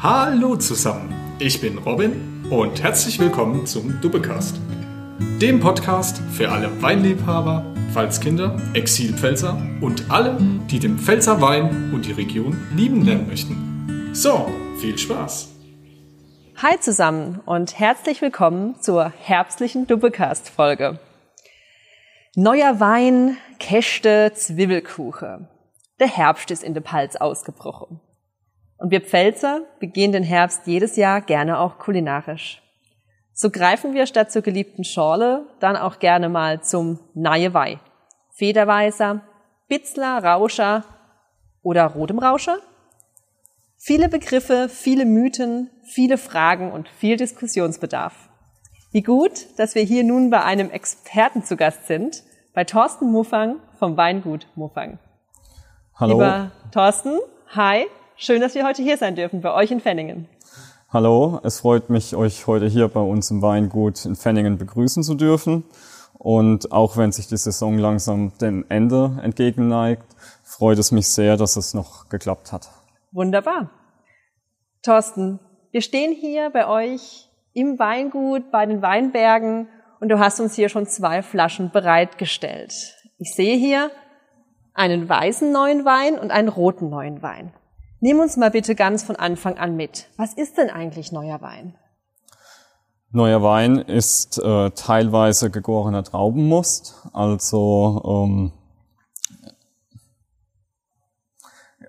Hallo zusammen, ich bin Robin und herzlich willkommen zum Dubbecast, dem Podcast für alle Weinliebhaber, Pfalzkinder, Exilpfälzer und alle, die den Pfälzer Wein und die Region lieben lernen möchten. So, viel Spaß! Hi zusammen und herzlich willkommen zur herbstlichen Dubbecast-Folge. Neuer Wein, Käste, Zwiebelkuche. Der Herbst ist in der Palz ausgebrochen. Und wir Pfälzer begehen den Herbst jedes Jahr gerne auch kulinarisch. So greifen wir statt zur geliebten Schorle dann auch gerne mal zum Neue Weih. Federweißer, Bitzler, Rauscher oder rotem Rauscher? Viele Begriffe, viele Mythen, viele Fragen und viel Diskussionsbedarf. Wie gut, dass wir hier nun bei einem Experten zu Gast sind, bei Thorsten Muffang vom Weingut Muffang. Hallo. Lieber Thorsten, hi, schön, dass wir heute hier sein dürfen, bei euch in Fenningen. Hallo, es freut mich, euch heute hier bei uns im Weingut in Fenningen begrüßen zu dürfen. Und auch wenn sich die Saison langsam dem Ende entgegenneigt, freut es mich sehr, dass es noch geklappt hat. Wunderbar. Thorsten, wir stehen hier bei euch im Weingut, bei den Weinbergen und du hast uns hier schon zwei Flaschen bereitgestellt. Ich sehe hier einen weißen neuen Wein und einen roten neuen Wein. Nimm uns mal bitte ganz von Anfang an mit. Was ist denn eigentlich neuer Wein? Neuer Wein ist äh, teilweise gegorener Traubenmust, also ähm,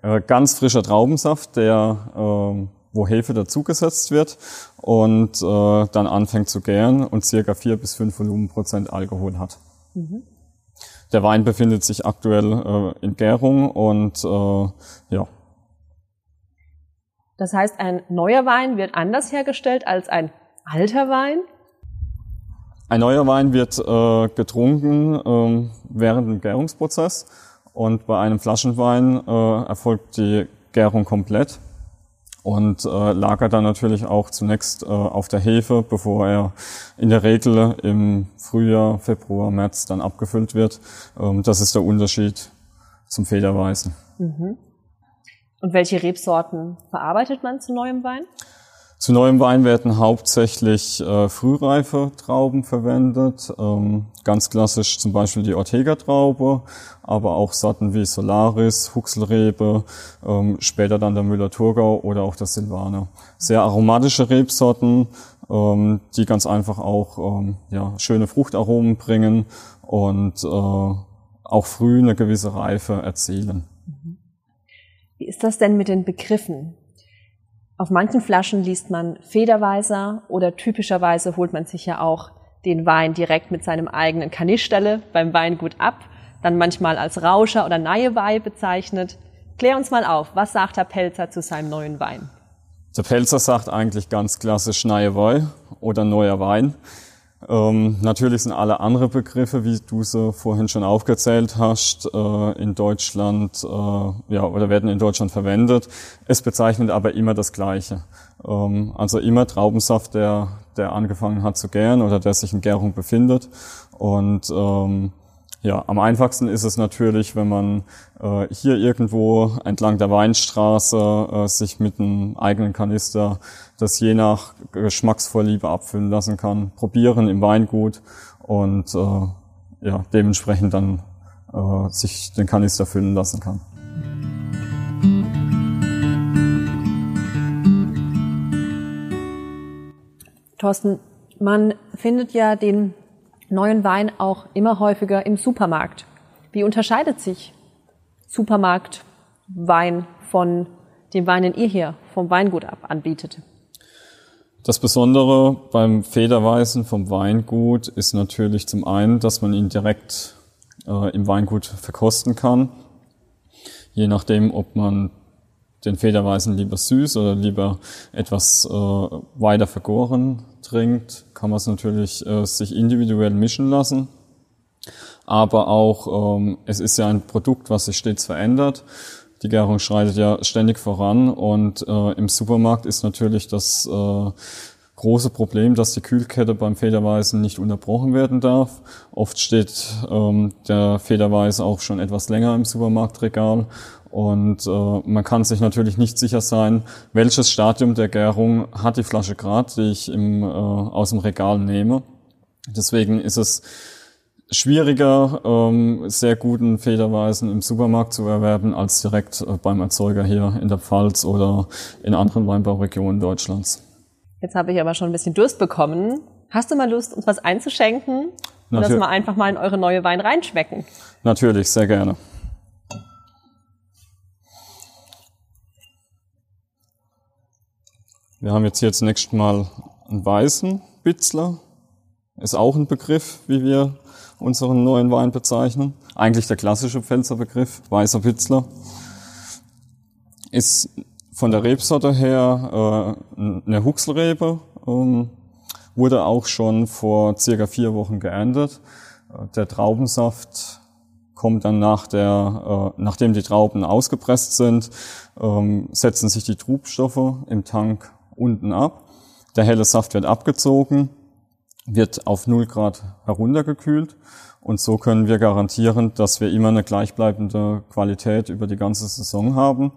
äh, ganz frischer Traubensaft, der äh, wo Hefe dazugesetzt wird und äh, dann anfängt zu gären und circa vier bis fünf Volumenprozent Alkohol hat. Mhm. Der Wein befindet sich aktuell äh, in Gärung und äh, ja. Das heißt, ein neuer Wein wird anders hergestellt als ein alter Wein? Ein neuer Wein wird äh, getrunken äh, während dem Gärungsprozess und bei einem Flaschenwein äh, erfolgt die Gärung komplett und äh, lagert dann natürlich auch zunächst äh, auf der Hefe, bevor er in der Regel im Frühjahr, Februar, März dann abgefüllt wird. Ähm, das ist der Unterschied zum Federweißen. Mhm. Und welche Rebsorten verarbeitet man zu neuem Wein? Zu neuem Wein werden hauptsächlich äh, frühreife Trauben verwendet, ähm, ganz klassisch zum Beispiel die Ortega-Traube, aber auch Sorten wie Solaris, Huxelrebe, ähm, später dann der Müller-Thurgau oder auch der Silvaner. Sehr aromatische Rebsorten, ähm, die ganz einfach auch ähm, ja, schöne Fruchtaromen bringen und äh, auch früh eine gewisse Reife erzielen. Wie ist das denn mit den Begriffen? Auf manchen Flaschen liest man Federweiser oder typischerweise holt man sich ja auch den Wein direkt mit seinem eigenen Kanisterle beim Weingut ab, dann manchmal als Rauscher oder Neiewei bezeichnet. Klär uns mal auf, was sagt Herr Pelzer zu seinem neuen Wein? Der Pelzer sagt eigentlich ganz klassisch Neiewei oder neuer Wein. Ähm, natürlich sind alle andere Begriffe, wie du sie vorhin schon aufgezählt hast, äh, in Deutschland, äh, ja, oder werden in Deutschland verwendet. Es bezeichnet aber immer das Gleiche. Ähm, also immer Traubensaft, der, der angefangen hat zu gären oder der sich in Gärung befindet. Und ähm, ja, am einfachsten ist es natürlich, wenn man äh, hier irgendwo entlang der Weinstraße äh, sich mit einem eigenen Kanister das je nach Geschmacksvorliebe abfüllen lassen kann, probieren im Weingut und äh, ja, dementsprechend dann äh, sich den Kanister füllen lassen kann. Thorsten, man findet ja den neuen Wein auch immer häufiger im Supermarkt. Wie unterscheidet sich Supermarktwein von dem Wein, den ihr hier vom Weingut ab anbietet? Das Besondere beim Federweißen vom Weingut ist natürlich zum einen, dass man ihn direkt äh, im Weingut verkosten kann. Je nachdem, ob man den Federweißen lieber süß oder lieber etwas äh, weiter vergoren trinkt, kann man es natürlich äh, sich individuell mischen lassen. Aber auch, ähm, es ist ja ein Produkt, was sich stets verändert. Die Gärung schreitet ja ständig voran und äh, im Supermarkt ist natürlich das äh, große Problem, dass die Kühlkette beim Federweißen nicht unterbrochen werden darf. Oft steht ähm, der Federweiß auch schon etwas länger im Supermarktregal und äh, man kann sich natürlich nicht sicher sein, welches Stadium der Gärung hat die Flasche gerade, die ich im, äh, aus dem Regal nehme. Deswegen ist es schwieriger, ähm, sehr guten Federweisen im Supermarkt zu erwerben, als direkt äh, beim Erzeuger hier in der Pfalz oder in anderen Weinbauregionen Deutschlands. Jetzt habe ich aber schon ein bisschen Durst bekommen. Hast du mal Lust, uns was einzuschenken? Und dass wir einfach mal in eure neue Wein reinschmecken? Natürlich, sehr gerne. Wir haben jetzt hier zunächst mal einen weißen Bitzler. Ist auch ein Begriff, wie wir unseren neuen Wein bezeichnen. Eigentlich der klassische Pfälzer Begriff, weißer Bitzler. Ist von der Rebsorte her äh, eine Huxelrebe, ähm, wurde auch schon vor circa vier Wochen geerntet. Äh, der Traubensaft kommt dann nach der, äh, nachdem die Trauben ausgepresst sind, ähm, setzen sich die Trubstoffe im Tank unten ab. Der helle Saft wird abgezogen, wird auf 0 Grad heruntergekühlt und so können wir garantieren, dass wir immer eine gleichbleibende Qualität über die ganze Saison haben.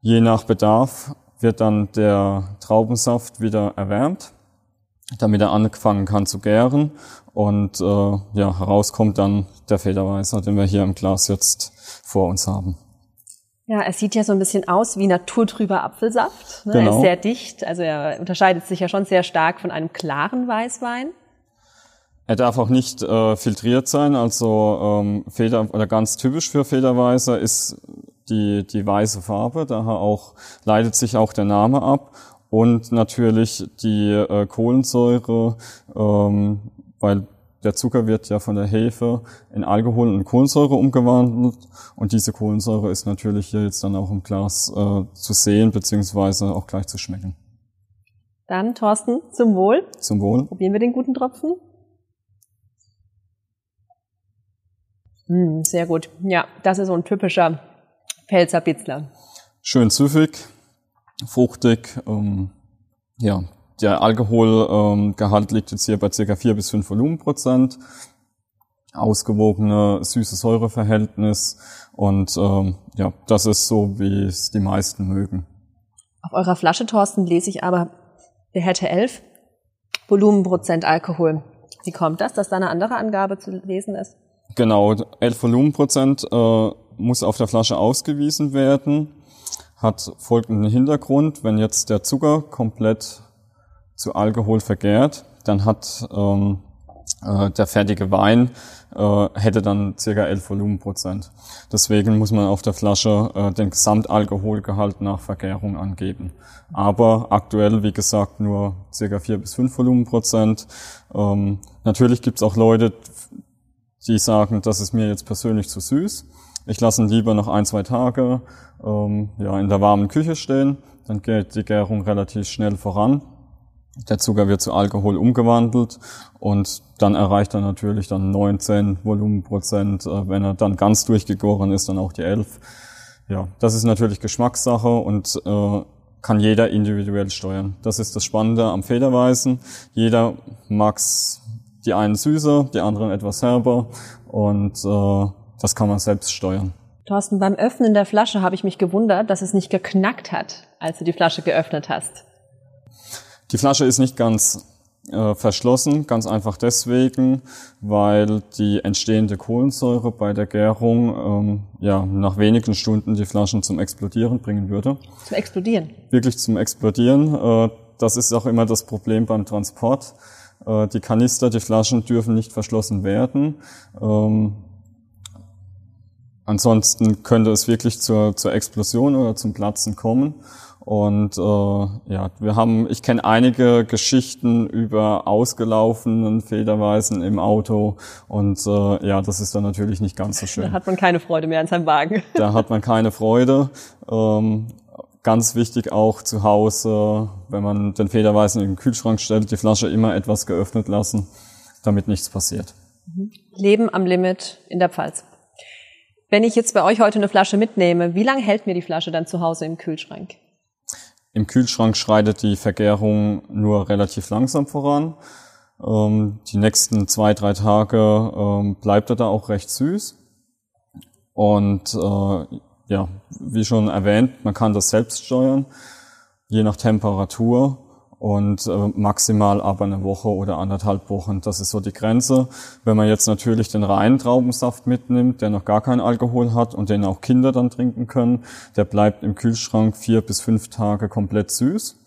Je nach Bedarf wird dann der Traubensaft wieder erwärmt, damit er anfangen kann zu gären. Und äh, ja, herauskommt dann der Federweißer, den wir hier im Glas jetzt vor uns haben. Ja, es sieht ja so ein bisschen aus wie naturtrüber Apfelsaft. Ne? Genau. Er ist sehr dicht, also er unterscheidet sich ja schon sehr stark von einem klaren Weißwein. Er darf auch nicht äh, filtriert sein, also ähm, Feder oder ganz typisch für Federweißer ist die, die weiße Farbe, daher auch leitet sich auch der Name ab und natürlich die äh, Kohlensäure, ähm, weil der Zucker wird ja von der Hefe in Alkohol und Kohlensäure umgewandelt und diese Kohlensäure ist natürlich hier jetzt dann auch im Glas äh, zu sehen beziehungsweise auch gleich zu schmecken. Dann Thorsten, zum Wohl. Zum Wohl. Probieren wir den guten Tropfen. Mm, sehr gut. Ja, das ist so ein typischer Pfälzer Bitzler. Schön süffig, fruchtig. Ähm, ja, der Alkoholgehalt ähm, liegt jetzt hier bei ca. 4 bis 5 Volumenprozent. Ausgewogene süße Säureverhältnis und ähm, ja, das ist so, wie es die meisten mögen. Auf eurer Flasche, Thorsten, lese ich aber, der hätte 11 Volumenprozent Alkohol. Wie kommt das, dass da eine andere Angabe zu lesen ist? Genau, 11 Volumenprozent äh, muss auf der Flasche ausgewiesen werden. Hat folgenden Hintergrund, wenn jetzt der Zucker komplett zu Alkohol vergärt, dann hat ähm, äh, der fertige Wein äh, hätte dann circa 11 Volumenprozent. Deswegen muss man auf der Flasche äh, den Gesamtalkoholgehalt nach Vergärung angeben. Aber aktuell, wie gesagt, nur circa 4 bis 5 Volumenprozent. Ähm, natürlich gibt's auch Leute, die sagen, das ist mir jetzt persönlich zu süß. Ich lasse ihn lieber noch ein, zwei Tage ähm, ja, in der warmen Küche stehen. Dann geht die Gärung relativ schnell voran. Der Zucker wird zu Alkohol umgewandelt und dann erreicht er natürlich dann 19 Volumenprozent. Äh, wenn er dann ganz durchgegoren ist, dann auch die 11. Ja, das ist natürlich Geschmackssache und äh, kann jeder individuell steuern. Das ist das Spannende am Federweißen. Jeder mag's die einen süßer, die anderen etwas herber und äh, das kann man selbst steuern. Thorsten, beim Öffnen der Flasche habe ich mich gewundert, dass es nicht geknackt hat, als du die Flasche geöffnet hast. Die Flasche ist nicht ganz äh, verschlossen, ganz einfach deswegen, weil die entstehende Kohlensäure bei der Gärung ähm, ja nach wenigen Stunden die Flaschen zum Explodieren bringen würde. Zum Explodieren? Wirklich zum Explodieren. Äh, das ist auch immer das Problem beim Transport. Äh, die Kanister, die Flaschen dürfen nicht verschlossen werden. Ähm, ansonsten könnte es wirklich zur, zur Explosion oder zum Platzen kommen. Und äh, ja, wir haben, ich kenne einige Geschichten über ausgelaufenen Federweisen im Auto und äh, ja, das ist dann natürlich nicht ganz so schön. Da hat man keine Freude mehr an seinem Wagen. Da hat man keine Freude. Ähm, Ganz wichtig auch zu Hause, wenn man den Federweißen in den Kühlschrank stellt, die Flasche immer etwas geöffnet lassen, damit nichts passiert. Mhm. Leben am Limit in der Pfalz. Wenn ich jetzt bei euch heute eine Flasche mitnehme, wie lange hält mir die Flasche dann zu Hause im Kühlschrank? Im Kühlschrank schreitet die Vergärung nur relativ langsam voran. Ähm, die nächsten zwei, drei Tage ähm, bleibt er da auch recht süß. Und äh, ja, wie schon erwähnt, man kann das selbst steuern, je nach Temperatur und äh, maximal aber eine Woche oder anderthalb Wochen. Das ist so die Grenze. Wenn man jetzt natürlich den reinen Traubensaft mitnimmt, der noch gar keinen Alkohol hat und den auch Kinder dann trinken können, der bleibt im Kühlschrank vier bis fünf Tage komplett süß.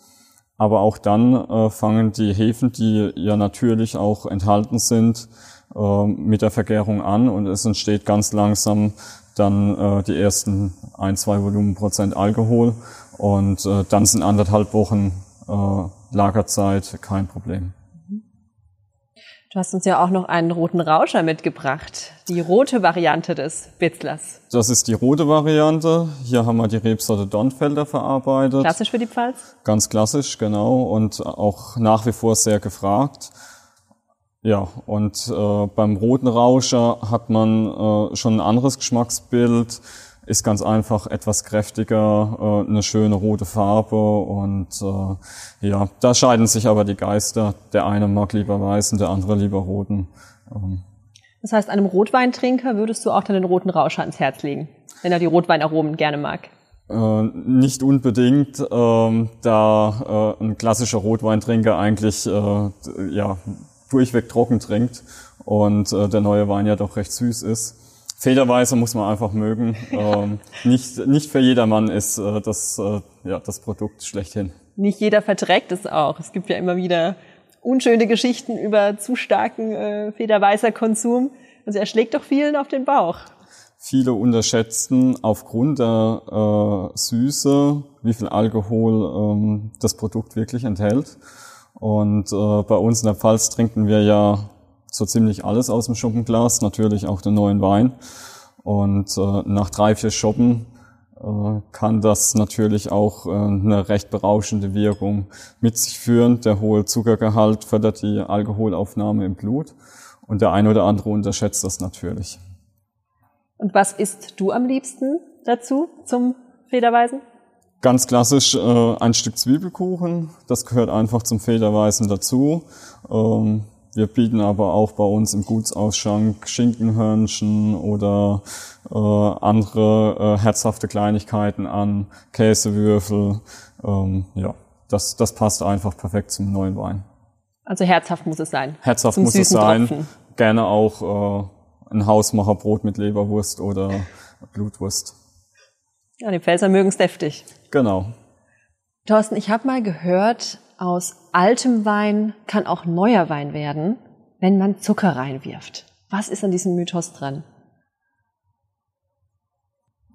Aber auch dann äh, fangen die Hefen, die ja natürlich auch enthalten sind, äh, mit der Vergärung an und es entsteht ganz langsam dann äh, die ersten ein, zwei Volumenprozent Alkohol und äh, dann sind anderthalb Wochen äh, Lagerzeit kein Problem. Du hast uns ja auch noch einen roten Rauscher mitgebracht, die rote Variante des Bitzlers. Das ist die rote Variante. Hier haben wir die Rebsorte Dornfelder verarbeitet. Klassisch für die Pfalz? Ganz klassisch, genau. Und auch nach wie vor sehr gefragt. Ja, und äh, beim roten Rauscher hat man äh, schon ein anderes Geschmacksbild ist ganz einfach etwas kräftiger, äh, eine schöne rote Farbe und äh, ja, da scheiden sich aber die Geister. Der eine mag lieber weißen, der andere lieber roten. Ähm. Das heißt, einem Rotweintrinker würdest du auch dann den roten Rauscher ans Herz legen, wenn er die Rotweinaromen gerne mag? Äh, nicht unbedingt, ähm, da äh, ein klassischer Rotweintrinker eigentlich äh, ja durchweg trocken trinkt und äh, der neue Wein ja doch recht süß ist. Federweise muss man einfach mögen. ähm, nicht, nicht für jedermann ist äh, das, äh, ja, das Produkt schlechthin. Nicht jeder verträgt es auch. Es gibt ja immer wieder unschöne Geschichten über zu starken äh, Federweißer Konsum. Also er schlägt doch vielen auf den Bauch. Viele unterschätzen aufgrund der äh, Süße, wie viel Alkohol ähm, das Produkt wirklich enthält. Und äh, bei uns in der Pfalz trinken wir ja so ziemlich alles aus dem Schuppenglas, natürlich auch den neuen Wein. Und äh, nach drei, vier Schoppen äh, kann das natürlich auch äh, eine recht berauschende Wirkung mit sich führen. Der hohe Zuckergehalt fördert die Alkoholaufnahme im Blut und der eine oder andere unterschätzt das natürlich. Und was isst du am liebsten dazu zum Federweisen? Ganz klassisch äh, ein Stück Zwiebelkuchen. Das gehört einfach zum Federweisen dazu. Ähm, wir bieten aber auch bei uns im Gutsausschank Schinkenhörnchen oder äh, andere äh, herzhafte Kleinigkeiten an, Käsewürfel. Ähm, ja, das, das passt einfach perfekt zum neuen Wein. Also herzhaft muss es sein. Herzhaft zum muss es sein. Tropfen. Gerne auch äh, ein Hausmacherbrot mit Leberwurst oder Blutwurst. Ja, die Pfälzer mögen es deftig. Genau. Thorsten, ich habe mal gehört, aus altem Wein kann auch neuer Wein werden, wenn man Zucker reinwirft. Was ist an diesem Mythos dran?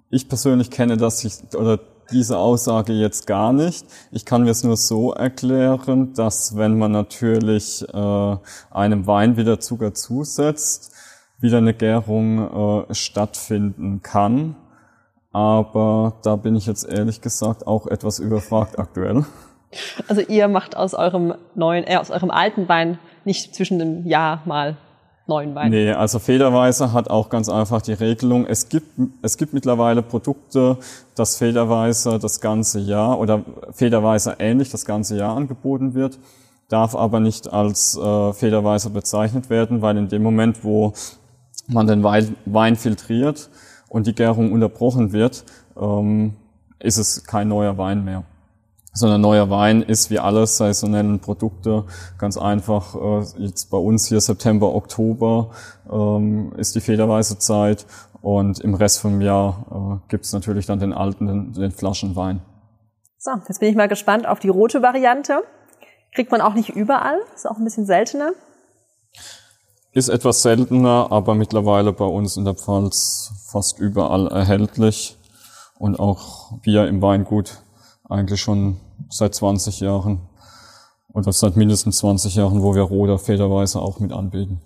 Ich persönlich kenne das oder diese Aussage jetzt gar nicht. Ich kann mir es nur so erklären, dass wenn man natürlich äh, einem Wein wieder Zucker zusetzt, wieder eine Gärung äh, stattfinden kann. Aber da bin ich jetzt ehrlich gesagt auch etwas überfragt aktuell. Also ihr macht aus eurem neuen, äh, aus eurem alten Wein nicht zwischen dem Jahr mal neuen Wein. Nee, also Federweißer hat auch ganz einfach die Regelung. Es gibt, es gibt mittlerweile Produkte, dass Federweißer das ganze Jahr oder Federweißer ähnlich das ganze Jahr angeboten wird, darf aber nicht als äh, Federweißer bezeichnet werden, weil in dem Moment, wo man den Wein, Wein filtriert und die Gärung unterbrochen wird, ähm, ist es kein neuer Wein mehr sondern neuer Wein ist wie alle saisonellen Produkte ganz einfach. Äh, jetzt bei uns hier September, Oktober ähm, ist die federweise Zeit und im Rest vom Jahr äh, gibt's natürlich dann den alten, den, den Flaschenwein. So, jetzt bin ich mal gespannt auf die rote Variante. Kriegt man auch nicht überall, ist auch ein bisschen seltener. Ist etwas seltener, aber mittlerweile bei uns in der Pfalz fast überall erhältlich und auch wir im Weingut eigentlich schon seit 20 Jahren oder seit mindestens 20 Jahren, wo wir Roder federweise auch mit anbieten.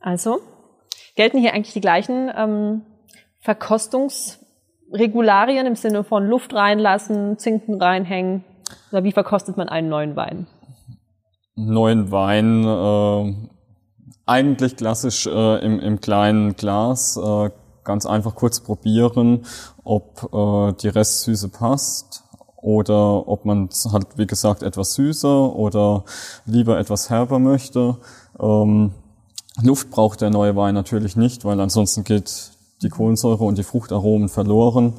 Also, gelten hier eigentlich die gleichen ähm, Verkostungsregularien im Sinne von Luft reinlassen, Zinken reinhängen? Oder wie verkostet man einen neuen Wein? Neuen Wein äh, eigentlich klassisch äh, im, im kleinen Glas, äh, ganz einfach kurz probieren, ob äh, die Restsüße passt oder ob man halt, wie gesagt, etwas süßer oder lieber etwas herber möchte. Ähm, Luft braucht der neue Wein natürlich nicht, weil ansonsten geht die Kohlensäure und die Fruchtaromen verloren.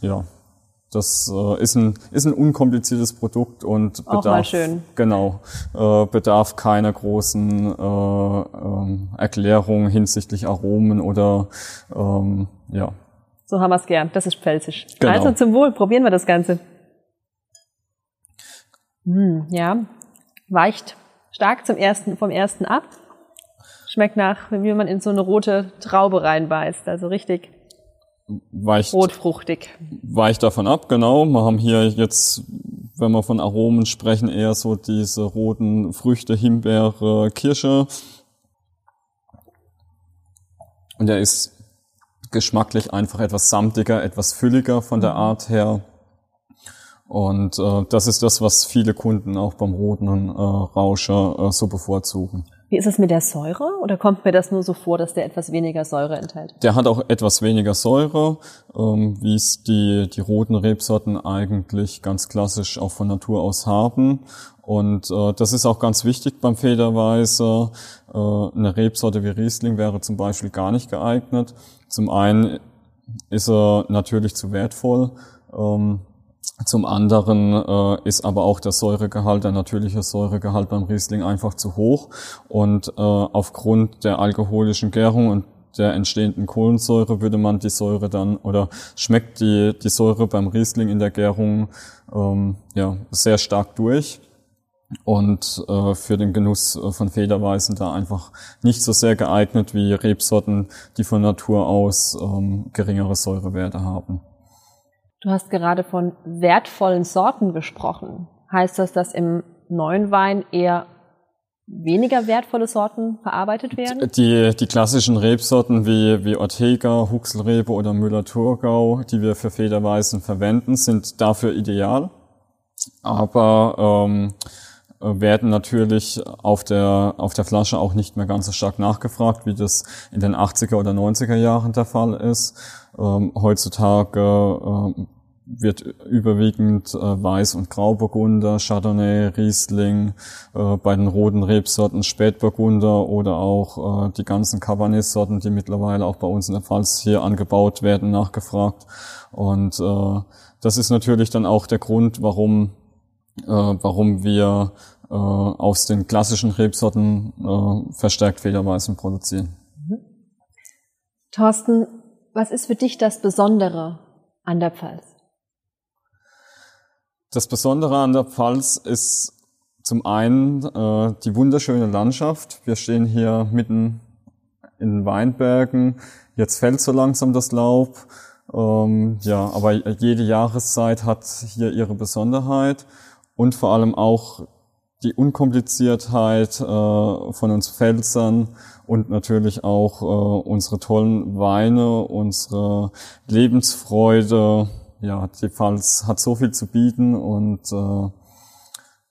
Ja, das äh, ist, ein, ist ein unkompliziertes Produkt und bedarf, genau, äh, bedarf keiner großen äh, ähm, Erklärung hinsichtlich Aromen oder ähm, ja. So haben wir es gern. Das ist pfälzisch. Genau. Also zum Wohl, probieren wir das Ganze. Hm, ja, weicht stark zum ersten, vom ersten ab. Schmeckt nach, wie man in so eine rote Traube reinbeißt. Also richtig Weicht, rotfruchtig. weicht davon ab, genau. Wir haben hier jetzt, wenn wir von Aromen sprechen, eher so diese roten Früchte, Himbeere, Kirsche. Und er ist geschmacklich einfach etwas samtiger, etwas fülliger von der Art her. Und äh, das ist das, was viele Kunden auch beim roten äh, Rauscher äh, so bevorzugen. Wie ist es mit der Säure? Oder kommt mir das nur so vor, dass der etwas weniger Säure enthält? Der hat auch etwas weniger Säure, ähm, wie es die, die roten Rebsorten eigentlich ganz klassisch auch von Natur aus haben. Und äh, das ist auch ganz wichtig beim Federweißer. Äh, eine Rebsorte wie Riesling wäre zum Beispiel gar nicht geeignet. Zum einen ist er natürlich zu wertvoll. Ähm, zum anderen äh, ist aber auch der Säuregehalt, der natürliche Säuregehalt beim Riesling einfach zu hoch. Und äh, aufgrund der alkoholischen Gärung und der entstehenden Kohlensäure würde man die Säure dann oder schmeckt die, die Säure beim Riesling in der Gärung ähm, ja, sehr stark durch und äh, für den Genuss äh, von Federweißen da einfach nicht so sehr geeignet wie Rebsorten, die von Natur aus ähm, geringere Säurewerte haben. Du hast gerade von wertvollen Sorten gesprochen. Heißt das, dass im neuen Wein eher weniger wertvolle Sorten verarbeitet werden? Die, die klassischen Rebsorten wie, wie Ortega, Huxelrebe oder Müller-Thurgau, die wir für Federweißen verwenden, sind dafür ideal. Aber ähm, werden natürlich auf der, auf der Flasche auch nicht mehr ganz so stark nachgefragt, wie das in den 80er oder 90er Jahren der Fall ist. Ähm, heutzutage ähm, wird überwiegend äh, Weiß- und Grauburgunder, Chardonnay, Riesling, äh, bei den roten Rebsorten Spätburgunder oder auch äh, die ganzen Cabernet-Sorten, die mittlerweile auch bei uns in der Pfalz hier angebaut werden, nachgefragt. Und äh, das ist natürlich dann auch der Grund, warum, äh, warum wir äh, aus den klassischen Rebsorten äh, verstärkt Federweißen produzieren. Thorsten, was ist für dich das Besondere an der Pfalz? Das Besondere an der Pfalz ist zum einen äh, die wunderschöne Landschaft. Wir stehen hier mitten in den Weinbergen. Jetzt fällt so langsam das Laub. Ähm, ja, aber jede Jahreszeit hat hier ihre Besonderheit und vor allem auch die Unkompliziertheit äh, von uns Pfälzern und natürlich auch äh, unsere tollen Weine, unsere Lebensfreude, ja, die Pfalz hat so viel zu bieten und äh,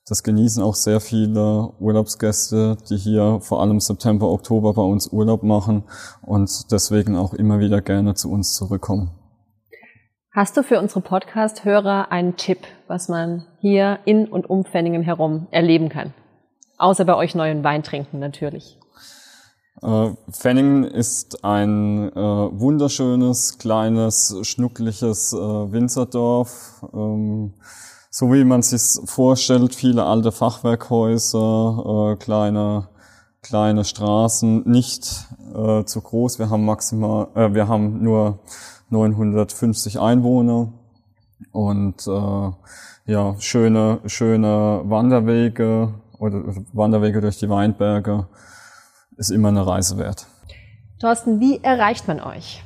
das genießen auch sehr viele Urlaubsgäste, die hier vor allem September, Oktober bei uns Urlaub machen und deswegen auch immer wieder gerne zu uns zurückkommen. Hast du für unsere Podcast-Hörer einen Tipp, was man hier in und um Pfenningen herum erleben kann? Außer bei euch neuen Wein trinken natürlich. Äh, Fenningen ist ein äh, wunderschönes, kleines, schnuckliches äh, Winzerdorf. Ähm, so wie man sich vorstellt, viele alte Fachwerkhäuser, äh, kleine, kleine Straßen, nicht äh, zu groß. Wir haben maximal, äh, wir haben nur 950 Einwohner und äh, ja, schöne, schöne Wanderwege oder Wanderwege durch die Weinberge ist immer eine Reise wert. Thorsten, wie erreicht man euch?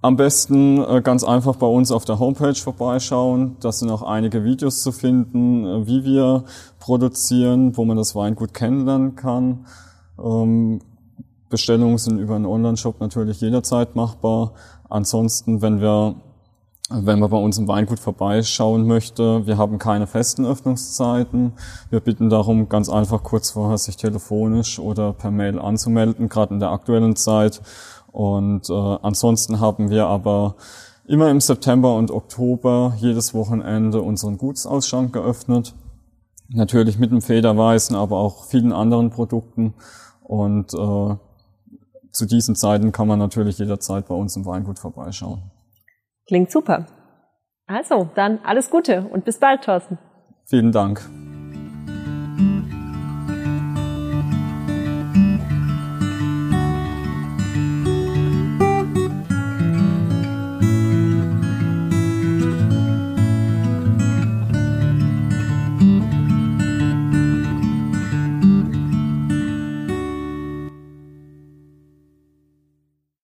Am besten äh, ganz einfach bei uns auf der Homepage vorbeischauen. Da sind auch einige Videos zu finden, äh, wie wir produzieren, wo man das Weingut kennenlernen kann. Bestellungen sind über einen Online-Shop natürlich jederzeit machbar. Ansonsten, wenn wir wenn man bei uns im Weingut vorbeischauen möchte, wir haben keine festen Öffnungszeiten. Wir bitten darum, ganz einfach kurz vorher sich telefonisch oder per Mail anzumelden, gerade in der aktuellen Zeit. Und äh, ansonsten haben wir aber immer im September und Oktober jedes Wochenende unseren Gutsausschank geöffnet. Natürlich mit dem Federweißen, aber auch vielen anderen Produkten. Und äh, zu diesen Zeiten kann man natürlich jederzeit bei uns im Weingut vorbeischauen. Klingt super. Also, dann alles Gute und bis bald, Thorsten. Vielen Dank.